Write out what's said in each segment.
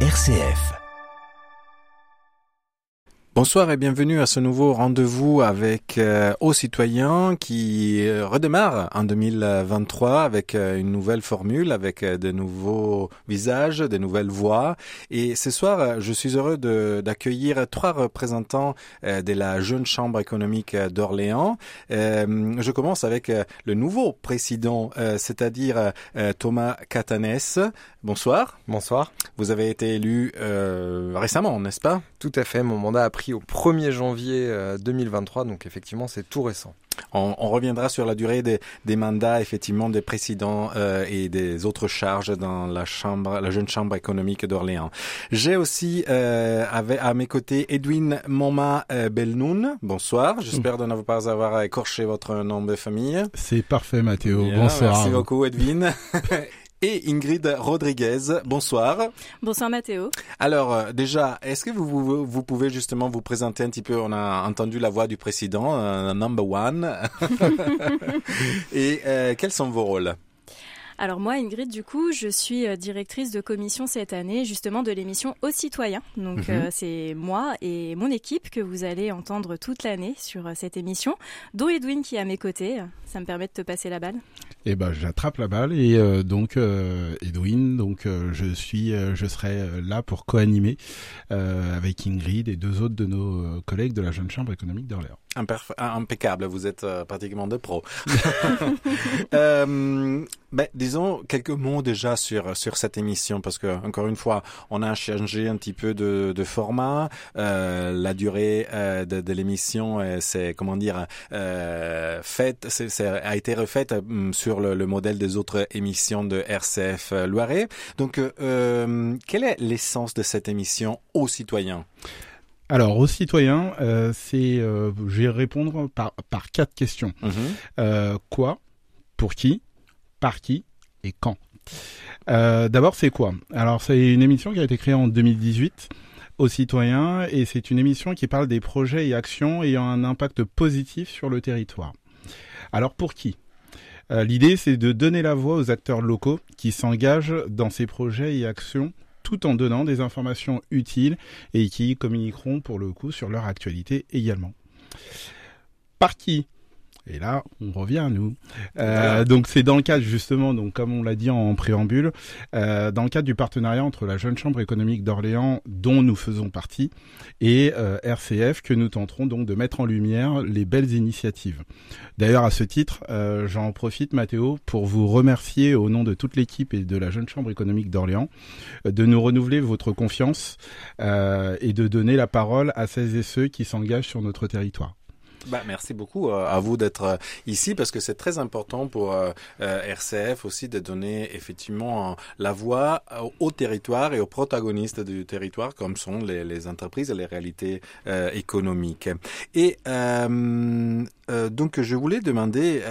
RCF. Bonsoir et bienvenue à ce nouveau rendez-vous avec euh, Aux Citoyens qui euh, redémarre en 2023 avec euh, une nouvelle formule, avec de nouveaux visages, de nouvelles voix. Et ce soir, je suis heureux d'accueillir trois représentants de la Jeune Chambre économique d'Orléans. je commence avec le nouveau président, c'est-à-dire Thomas Catanès. Bonsoir. Bonsoir. Vous avez été élu récemment, n'est-ce pas? Tout à fait. Mon mandat a pris au 1er janvier 2023, euh, donc effectivement c'est tout récent. On, reviendra sur la durée des, mandats effectivement des présidents euh, et des autres charges dans la chambre, la jeune chambre économique d'Orléans. J'ai aussi euh, à mes côtés Edwin Moma Belnoun. Bonsoir. J'espère de ne pas avoir écorché votre nom de famille. C'est parfait, Mathéo. Bonsoir. Merci beaucoup, Edwin. et Ingrid Rodriguez. Bonsoir. Bonsoir Mathéo. Alors euh, déjà, est-ce que vous, vous, pouvez justement vous présenter un petit peu? On a entendu la voix du président, euh, number one. et euh, quels sont vos rôles? Alors moi, Ingrid, du coup, je suis euh, directrice de commission cette année, justement de l'émission Aux citoyens. Donc mhm. euh, c'est moi et mon équipe que vous allez entendre toute l'année sur euh, cette émission, dont Edwin qui est à mes côtés. Ça me permet de te passer la balle. Eh ben, j'attrape la balle et donc Edwin, donc je suis, je serai là pour co-animer avec Ingrid et deux autres de nos collègues de la Jeune Chambre économique d'Orléans. Impeccable, vous êtes pratiquement de pro. euh, ben, disons quelques mots déjà sur sur cette émission parce que encore une fois, on a changé un petit peu de, de format. Euh, la durée euh, de, de l'émission, euh, c'est comment dire, euh, faite, a été refaite euh, sur le, le, modèle des autres émissions de RCF Loiret. Donc, euh, quelle est l'essence de cette émission aux citoyens? Alors, aux citoyens, euh, c'est, euh, je vais répondre par, par quatre questions. Mhm. Euh, quoi Pour qui Par qui Et quand? D'abord, c'est quoi? Alors, c'est une émission qui a été créée en 2018 aux citoyens et c'est une émission qui parle des projets et actions ayant un impact positif sur le territoire. Alors, pour qui? L'idée, c'est de donner la voix aux acteurs locaux qui s'engagent dans ces projets et actions tout en donnant des informations utiles et qui communiqueront pour le coup sur leur actualité également. Par qui? Et là, on revient à nous. Euh, donc c'est dans le cadre justement, donc comme on l'a dit en, préambule, euh, dans le cadre du partenariat entre la Jeune Chambre économique d'Orléans, dont nous faisons partie, et euh, RCF, que nous tenterons donc de mettre en lumière les belles initiatives. D'ailleurs, à ce titre, euh, j'en profite, Mathéo, pour vous remercier au nom de toute l'équipe et de la Jeune Chambre économique d'Orléans de nous renouveler votre confiance et de donner la parole à celles et ceux qui s'engagent sur notre territoire. Bah, merci beaucoup euh, à vous d'être euh, ici parce que c'est très important pour euh, RCF aussi de donner effectivement la voix au territoire et aux protagonistes du territoire comme sont les, les entreprises et les réalités économiques. Et donc je voulais demander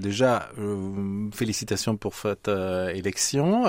déjà félicitations pour cette élection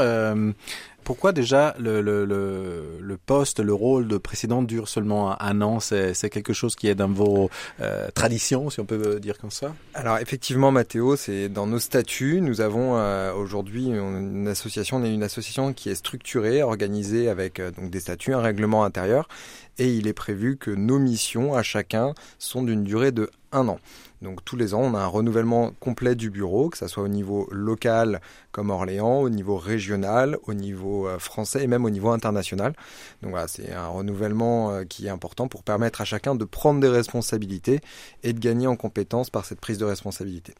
pourquoi déjà le, le, le, le, poste, le rôle de président dure seulement un an? C'est quelque chose qui est dans vos euh, traditions, si on peut dire comme ça? Alors effectivement, Mathéo, c'est dans nos statuts. Nous avons euh, aujourd'hui une association, on est une association qui est structurée, organisée avec euh, donc des statuts, un règlement intérieur, et il est prévu que nos missions à chacun sont d'une durée de un an. Donc tous les ans, on a un renouvellement complet du bureau, que ce soit au niveau local comme Orléans, au niveau régional, au niveau euh, français et même au niveau international. Donc voilà, c'est un renouvellement euh, qui est important pour permettre à chacun de prendre des responsabilités et de gagner en compétences par cette prise de responsabilité.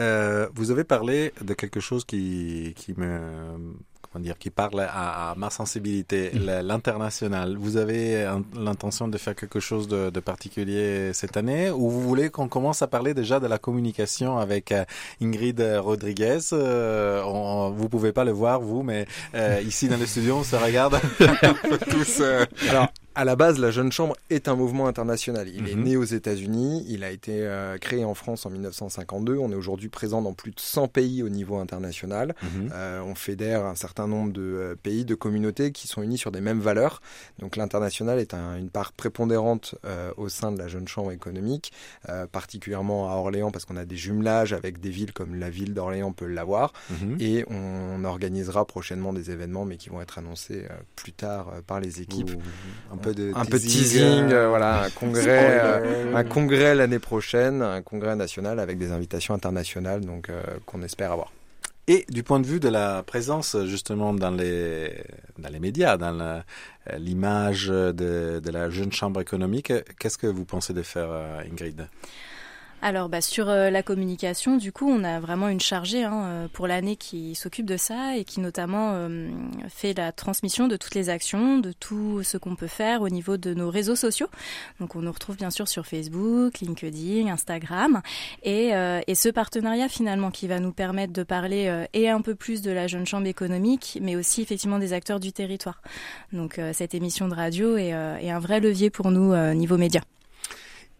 Euh, vous avez parlé de quelque chose qui, qui me comment dire, qui parle à, ma sensibilité, mm. l'international. Vous avez l'intention de faire quelque chose de, de, particulier cette année ou vous voulez qu'on commence à parler déjà de la communication avec euh, Ingrid Rodriguez? Euh, on, Vous pouvez pas le voir vous, mais euh, ici dans le studio, on se regarde tous. Alors à la base, la Jeune Chambre est un mouvement international. Il est Mhm. né aux États-Unis, il a été euh, créé en France en 1952. On est aujourd'hui présent dans plus de 100 pays au niveau international. Mhm. Euh, on fédère un certain nombre de euh, pays, de communautés qui sont unis sur des mêmes valeurs. Donc l'international est un- une part prépondérante au sein de la Jeune Chambre économique, particulièrement à Orléans parce qu'on a des jumelages avec des villes comme la ville d'Orléans peut l'avoir. Mhm. Et on organisera prochainement des événements, mais qui vont être annoncés plus tard par les équipes. Ou un peu de un peu de teasing, teasing, euh, euh, voilà, un congrès, euh, un congrès l'année prochaine, un congrès national avec des invitations internationales, donc qu'on espère avoir. Et du point de vue de la présence justement dans les dans les médias, dans l'image de, de la jeune chambre économique, qu'est-ce que vous pensez de faire, Ingrid? Alors bah, sur euh, la communication, du coup, on a vraiment une chargée hein, euh, pour l'année qui s'occupe de ça et qui notamment euh, fait la transmission de toutes les actions, de tout ce qu'on peut faire au niveau de nos réseaux sociaux. Donc on nous retrouve bien sûr sur Facebook, LinkedIn, Instagram et, ce partenariat finalement qui va nous permettre de parler et un peu plus de la jeune chambre économique, mais aussi effectivement des acteurs du territoire. Donc cette émission de radio est, est un vrai levier pour nous niveau média.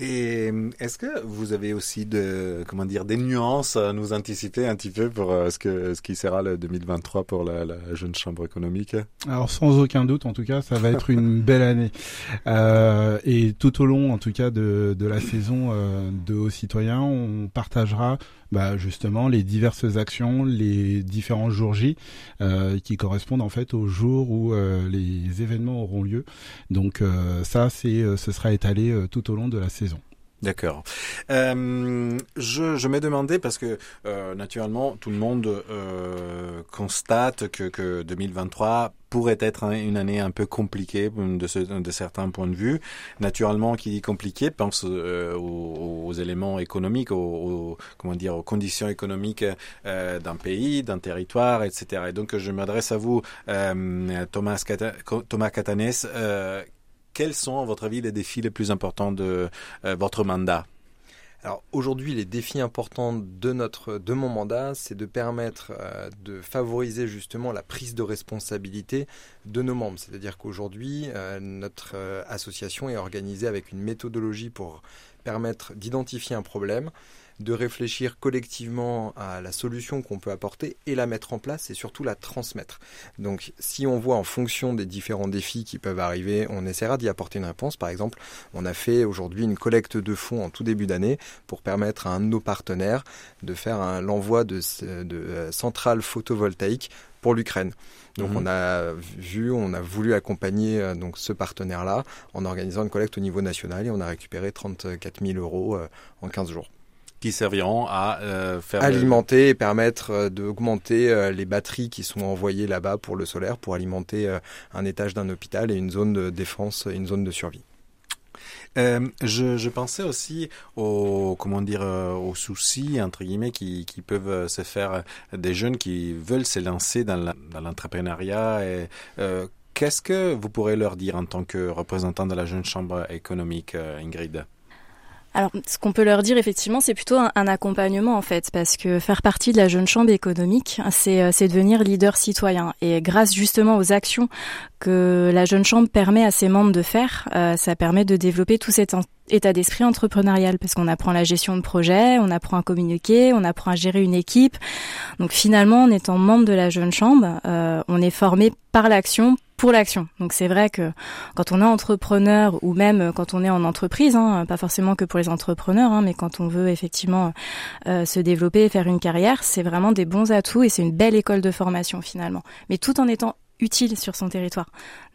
Et euh, est-ce que vous avez aussi de comment dire des nuances à nous anticiper un petit peu pour euh, ce que ce qui sera le 2023 pour la, la jeune chambre économique? Alors sans aucun doute, en tout cas, ça va être une belle année. Euh, et tout au long, en tout cas, de, de la saison euh, de Hauts Citoyens, on partagera bah, justement les diverses actions, les différents jours J euh, qui correspondent en fait aux jours où euh, les événements auront lieu. Donc euh, ça, c'est, euh, ce sera étalé euh, tout au long de la saison. D'accord. Euh, je, je me demandais parce que euh, naturellement tout le monde euh, constate que, que 2023 pourrait être un- une année un peu compliquée de, ce, de certains points de vue. Naturellement, qui dit compliqué pense euh, aux, aux éléments économiques, aux, aux- comment dire, aux conditions économiques euh, d'un pays, d'un territoire, etc. Et donc je m'adresse à vous, euh, Thomas, Cata- Thomas Catanes. Euh, quels sont, à votre avis, les défis les plus importants de euh, votre mandat? Alors aujourd'hui, les défis importants de notre, de mon mandat, c'est de permettre euh, de favoriser justement la prise de responsabilité de nos membres. C'est-à-dire qu'aujourd'hui, euh, notre euh, association est organisée avec une méthodologie pour permettre d'identifier un problème, de réfléchir collectivement à la solution qu'on peut apporter et la mettre en place et surtout la transmettre. Donc si on voit en fonction des différents défis qui peuvent arriver, on essaiera d'y apporter une réponse. Par exemple, on a fait aujourd'hui une collecte de fonds en tout début d'année pour permettre à un de nos partenaires de faire l'envoi de euh, centrales photovoltaïques pour l'Ukraine. Donc Mhm. on a vu, on a voulu accompagner euh, donc ce partenaire-là en organisant une collecte au niveau national et on a récupéré 34 000 euros euh, en 15 jours. Qui serviront à euh, faire le- Alimenter et permettre euh, d'augmenter euh, les batteries qui sont envoyées là-bas pour le solaire pour alimenter euh, un étage d'un hôpital et une zone de défense, une zone de survie. Euh, je, je pensais aussi aux comment dire aux soucis entre guillemets qui, qui peuvent se faire des jeunes qui veulent se lancer dans l'entrepreneuriat et euh, Qu'est-ce que vous pourrez leur dire en tant que représentant de la jeune chambre économique, euh, Ingrid? Alors, ce qu'on peut leur dire, effectivement, c'est plutôt un, accompagnement, en fait, parce que faire partie de la jeune chambre économique, c'est euh, c'est devenir leader citoyen. Et grâce justement aux actions que la jeune chambre permet à ses membres de faire, euh, ça permet de développer tout cet état d'esprit entrepreneurial, parce qu'on apprend la gestion de projet, on apprend à communiquer, on apprend à gérer une équipe. Donc finalement, en étant membre de la jeune chambre, euh, on est formé par l'action pour l'action. Donc c'est vrai que quand on est entrepreneur ou même quand on est en entreprise, hein, pas forcément que pour les entrepreneurs, hein, mais quand on veut effectivement euh, se développer et faire une carrière, c'est vraiment des bons atouts et c'est une belle école de formation finalement. Mais tout en étant utile sur son territoire.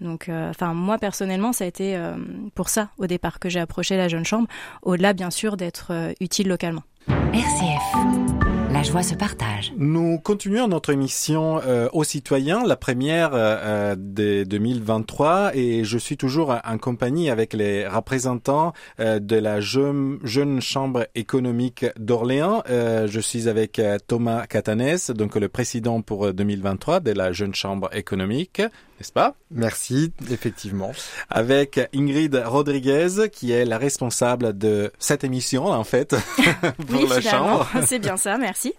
Donc, euh, enfin moi personnellement, ça a été euh, pour ça au départ que j'ai approché la jeune chambre, au-delà bien sûr d'être euh, utile localement. RCF. La joie se partage. Nous continuons notre émission euh, aux citoyens, la première euh, de 2023, et je suis toujours en compagnie avec les représentants euh, de la jeune, jeune chambre économique d'Orléans. Je suis avec Thomas Catanès, donc le président pour euh, 2023 de la jeune chambre économique, n'est-ce pas? Merci, effectivement. Avec Ingrid Rodriguez, qui est la responsable de cette émission, en fait, pour oui, la finalement, chambre. c'est bien ça, merci.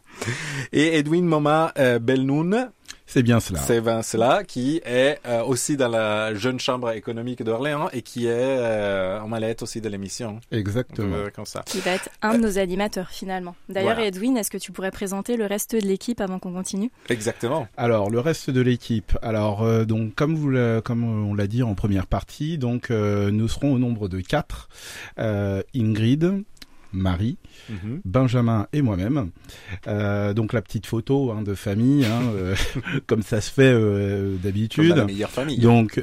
Et Edwin Moma euh, Belnoun, C'est bien cela. C'est bien cela qui est euh, aussi dans la jeune chambre économique d'Orléans et qui est euh, en mallette aussi de l'émission. Exactement. Comme ça. Qui va être un de nos animateurs finalement. D'ailleurs, Edwin, est-ce que tu pourrais présenter le reste de l'équipe avant qu'on continue? Exactement. Alors le reste de l'équipe. Alors euh, donc comme vous comme on l'a dit en première partie, donc nous serons au nombre de quatre. Ingrid, Marie, mhm. Benjamin et moi-même. Euh, donc la petite photo hein, de famille, hein, euh, comme ça se fait euh, d'habitude. La meilleure famille. Donc,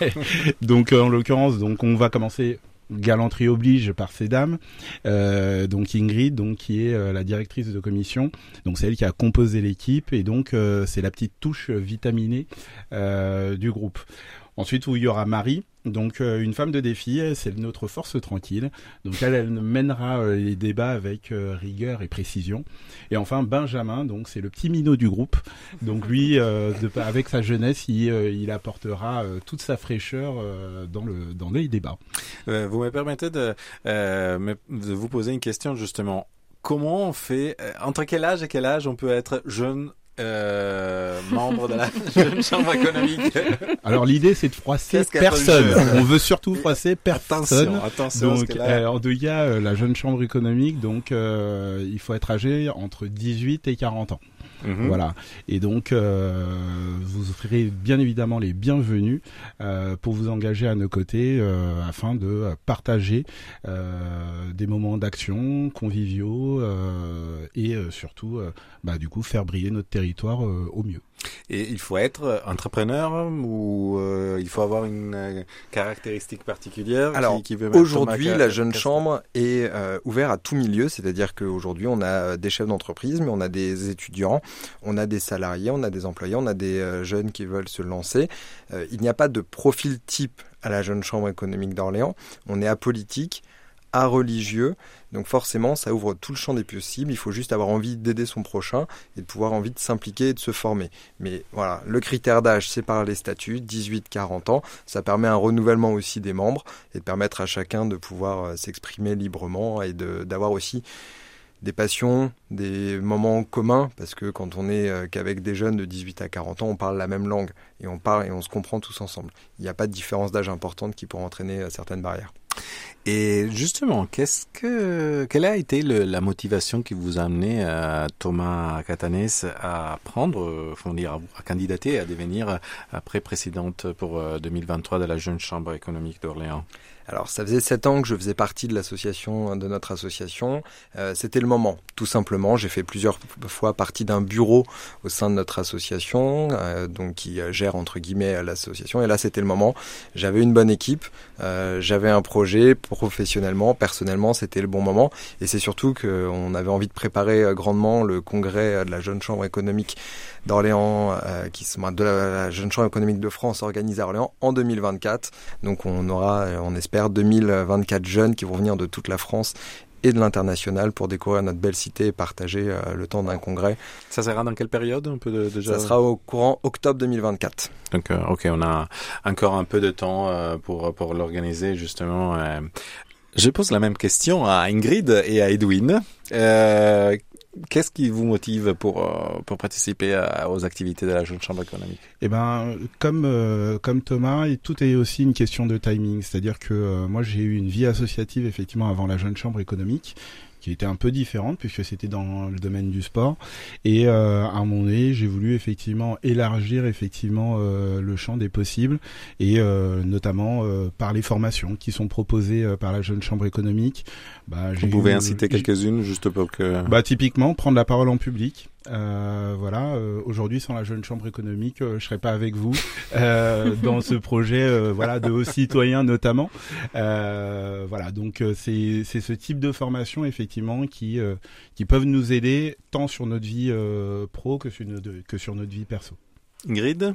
donc en l'occurrence, donc on va commencer galanterie oblige par ces dames. donc Ingrid, donc qui est la directrice de commission, donc c'est elle qui a composé l'équipe et donc c'est la petite touche vitaminée du groupe. Ensuite, où il y aura Marie, donc euh, une femme de défi, c'est notre force tranquille. Donc elle, mènera euh, les débats avec euh, rigueur et précision. Et enfin Benjamin, donc c'est le petit minot du groupe. Donc lui, avec sa jeunesse, il, apportera toute sa fraîcheur dans les débats. vous me permettez de, de vous poser une question justement. Comment on fait entre quel âge et quel âge on peut être jeune euh, membre de la jeune chambre économique. Alors l'idée c'est de froisser personne. On veut surtout froisser personne. Attention, donc euh, en deux la jeune chambre économique donc euh, il faut être âgé entre 18 et 40 ans. Mhm. Voilà. Et donc, euh, vous serez bien évidemment les bienvenus euh, pour vous engager à nos côtés euh, afin de partager des moments d'action conviviaux et surtout, bah, du coup, faire briller notre territoire au mieux. Et il faut être entrepreneur ou euh, il faut avoir une euh, caractéristique particulière Alors, qui, aujourd'hui, la jeune chambre est euh, ouverte à tout milieu, c'est-à-dire qu'aujourd'hui, on a des chefs d'entreprise, mais on a des étudiants, on a des salariés, on a des employés, on a des jeunes qui veulent se lancer. il n'y a pas de profil type à la jeune chambre économique d'Orléans. On est apolitique à religieux. Donc forcément, ça ouvre tout le champ des possibles. Il faut juste avoir envie d'aider son prochain et de pouvoir envie de s'impliquer et de se former. Mais voilà, le critère d'âge, c'est par les statuts, 18-40 ans. Ça permet un renouvellement aussi des membres et de permettre à chacun de pouvoir euh, s'exprimer librement et d'avoir aussi des passions, des moments communs, parce que quand on est euh, qu'avec des jeunes de 18 à 40 ans, on parle la même langue et on parle et on se comprend tous ensemble. Il n'y a pas de différence d'âge importante qui pourrait entraîner euh, certaines barrières. Et justement, qu'est-ce que, quelle a été le, la motivation qui vous a amené euh, Thomas Catanès à prendre, faut dire, à candidater, à devenir après présidente pour 2023 de la Jeune Chambre économique d'Orléans? Alors ça faisait sept ans que je faisais partie de l'association, de notre association. Euh, c'était le moment, tout simplement. J'ai fait plusieurs fois partie d'un bureau au sein de notre association, euh, donc qui euh, gère entre guillemets l'association. Et là, c'était le moment. J'avais une bonne équipe, j'avais un projet professionnellement, personnellement, c'était le bon moment. Et c'est surtout qu'on avait envie de préparer grandement le congrès de la jeune chambre économique d'Orléans, qui de la jeune chambre économique de France organisée à Orléans en 2024. Donc on aura, on espère 2024 jeunes qui vont venir de toute la France et de l'international pour découvrir notre belle cité et partager euh, le temps d'un congrès. Ça sera dans quelle période un peu déjà? Ça sera au courant octobre 2024. Donc euh, ok, on a encore un peu de temps euh, pour pour l'organiser justement. Je pose la même question à Ingrid et à Edwin. Qu'est-ce qui vous motive pour euh, pour participer aux activités de la Jeune Chambre économique? Eh ben, comme euh, comme Thomas, tout est aussi une question de timing. C'est-à-dire que euh, moi, j'ai eu une vie associative effectivement avant la Jeune Chambre économique qui était un peu différente puisque c'était dans le domaine du sport. Et euh, à un moment donné, j'ai voulu effectivement élargir effectivement euh, le champ des possibles et euh, notamment par les formations qui sont proposées par la jeune chambre économique. Bah, Vous pouvez inciter quelques-unes juste pour que. Bah typiquement prendre la parole en public. Euh, voilà, euh, aujourd'hui sans la jeune chambre économique, euh, je serais pas avec vous euh, dans ce projet, voilà, de hauts citoyens notamment. voilà, donc c'est c'est ce type de formation effectivement qui qui peuvent nous aider tant sur notre vie pro que sur notre que sur notre vie perso. Ingrid?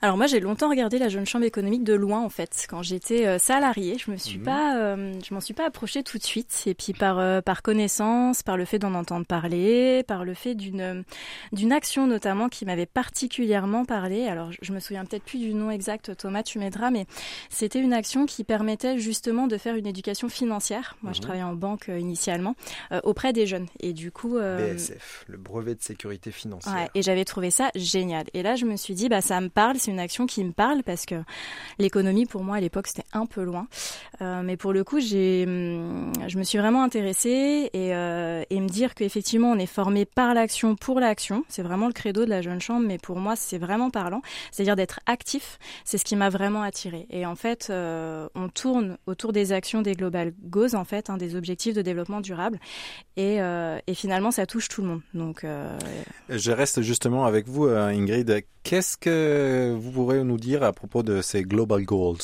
Alors moi j'ai longtemps regardé la jeune chambre économique de loin en fait. Quand j'étais euh, salariée, je me suis mhm. pas, euh, je m'en suis pas approchée tout de suite. Et puis par euh, par connaissance, par le fait d'en entendre parler, par le fait d'une d'une action notamment qui m'avait particulièrement parlé. Alors je me souviens peut-être plus du nom exact, Thomas, tu m'aideras, mais c'était une action qui permettait justement de faire une éducation financière. Moi je mhm. travaillais en banque initialement auprès des jeunes et du coup BSF, le brevet de sécurité financière. Ouais, et j'avais trouvé ça génial. Et là je me suis dit bah ça me parle c'est une action qui me parle parce que l'économie pour moi à l'époque c'était un peu loin. Euh, mais pour le coup, j'ai, hum, je me suis vraiment intéressée et, euh, et me dire qu'effectivement on est formé par l'action pour l'action, c'est vraiment le credo de la jeune chambre. Mais pour moi, c'est vraiment parlant, c'est-à-dire d'être actif. C'est ce qui m'a vraiment attiré. Et en fait, euh, on tourne autour des actions des global goals en fait, hein, des objectifs de développement durable. Et, et finalement, ça touche tout le monde. Donc, je reste justement avec vous, Ingrid. Qu'est-ce que vous pourrez nous dire à propos de ces Global Goals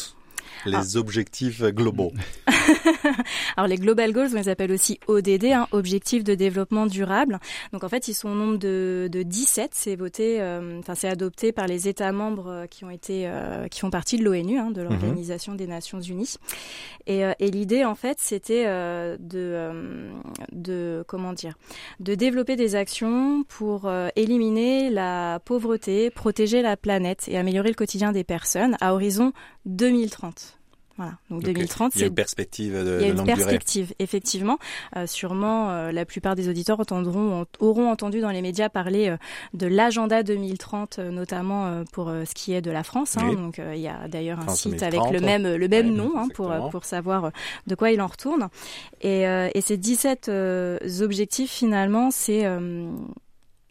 les ah. objectifs globaux. Alors les Global Goals, on les appelle aussi ODD, hein, Objectifs de développement durable. Donc en fait, ils sont au nombre de, de 17. C'est voté, euh, enfin c'est adopté par les États membres euh, qui ont été, euh, qui font partie de l'ONU, hein, de mhm. l'Organisation des Nations Unies. Et, et l'idée en fait, c'était de, de comment dire, de développer des actions pour éliminer la pauvreté, protéger la planète et améliorer le quotidien des personnes à horizon 2030. Voilà. Donc 2030, c'est une perspective de, Il y a une perspective, effectivement. Euh, sûrement, euh, la plupart des auditeurs entendront, auront entendu dans les médias parler euh, de l'agenda 2030, notamment pour ce qui est de la France. Hein. Donc il y a d'ailleurs un site avec le même le même nom hein, pour pour savoir de quoi il en retourne. Et, et ces 17 objectifs finalement, c'est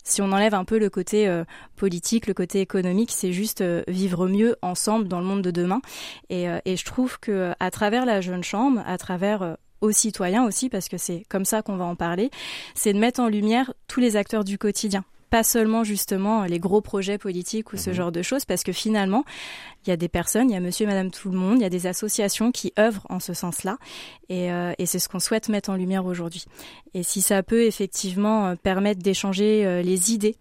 si on enlève un peu le côté euh, politique, le côté économique, c'est juste euh, vivre mieux ensemble dans le monde de demain. Et, euh, et je trouve que à travers la jeune chambre, à travers aux citoyens aussi, parce que c'est comme ça qu'on va en parler, c'est de mettre en lumière tous les acteurs du quotidien pas seulement justement les gros projets politiques ou ce mhm. genre de choses, parce que finalement, il y a des personnes, il y a monsieur et madame tout le monde, il y a des associations qui œuvrent en ce sens-là, et, euh, et c'est ce qu'on souhaite mettre en lumière aujourd'hui. Et si ça peut effectivement euh, permettre d'échanger euh, les idées,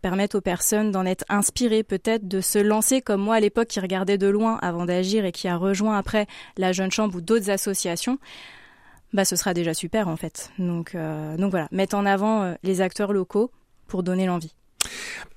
permettre aux personnes d'en être inspirées, peut-être de se lancer comme moi à l'époque qui regardait de loin avant d'agir et qui a rejoint après la Jeune Chambre ou d'autres associations, bah ce sera déjà super en fait. Donc, donc voilà, mettre en avant les acteurs locaux, pour donner l'envie.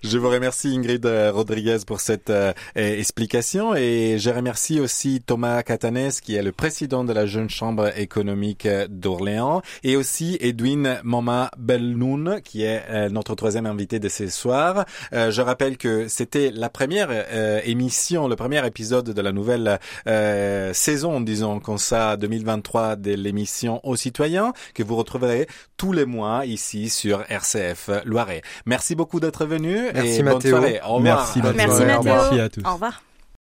Je vous remercie Ingrid Rodriguez pour cette euh, explication et je remercie aussi Thomas Catanes qui est le président de la Jeune Chambre économique d'Orléans et aussi Edwin Mama Belnoun qui est euh, notre troisième invité de ce soir. Euh, je rappelle que c'était la première émission, le premier épisode de la nouvelle saison, disons comme ça, 2023 de l'émission aux citoyens que vous retrouverez tous les mois ici sur RCF Loiret. Merci beaucoup d'être venu. Merci et Mathéo. Bonne soirée. Au revoir. Merci, Merci Mathéo. Merci à tous. Au revoir.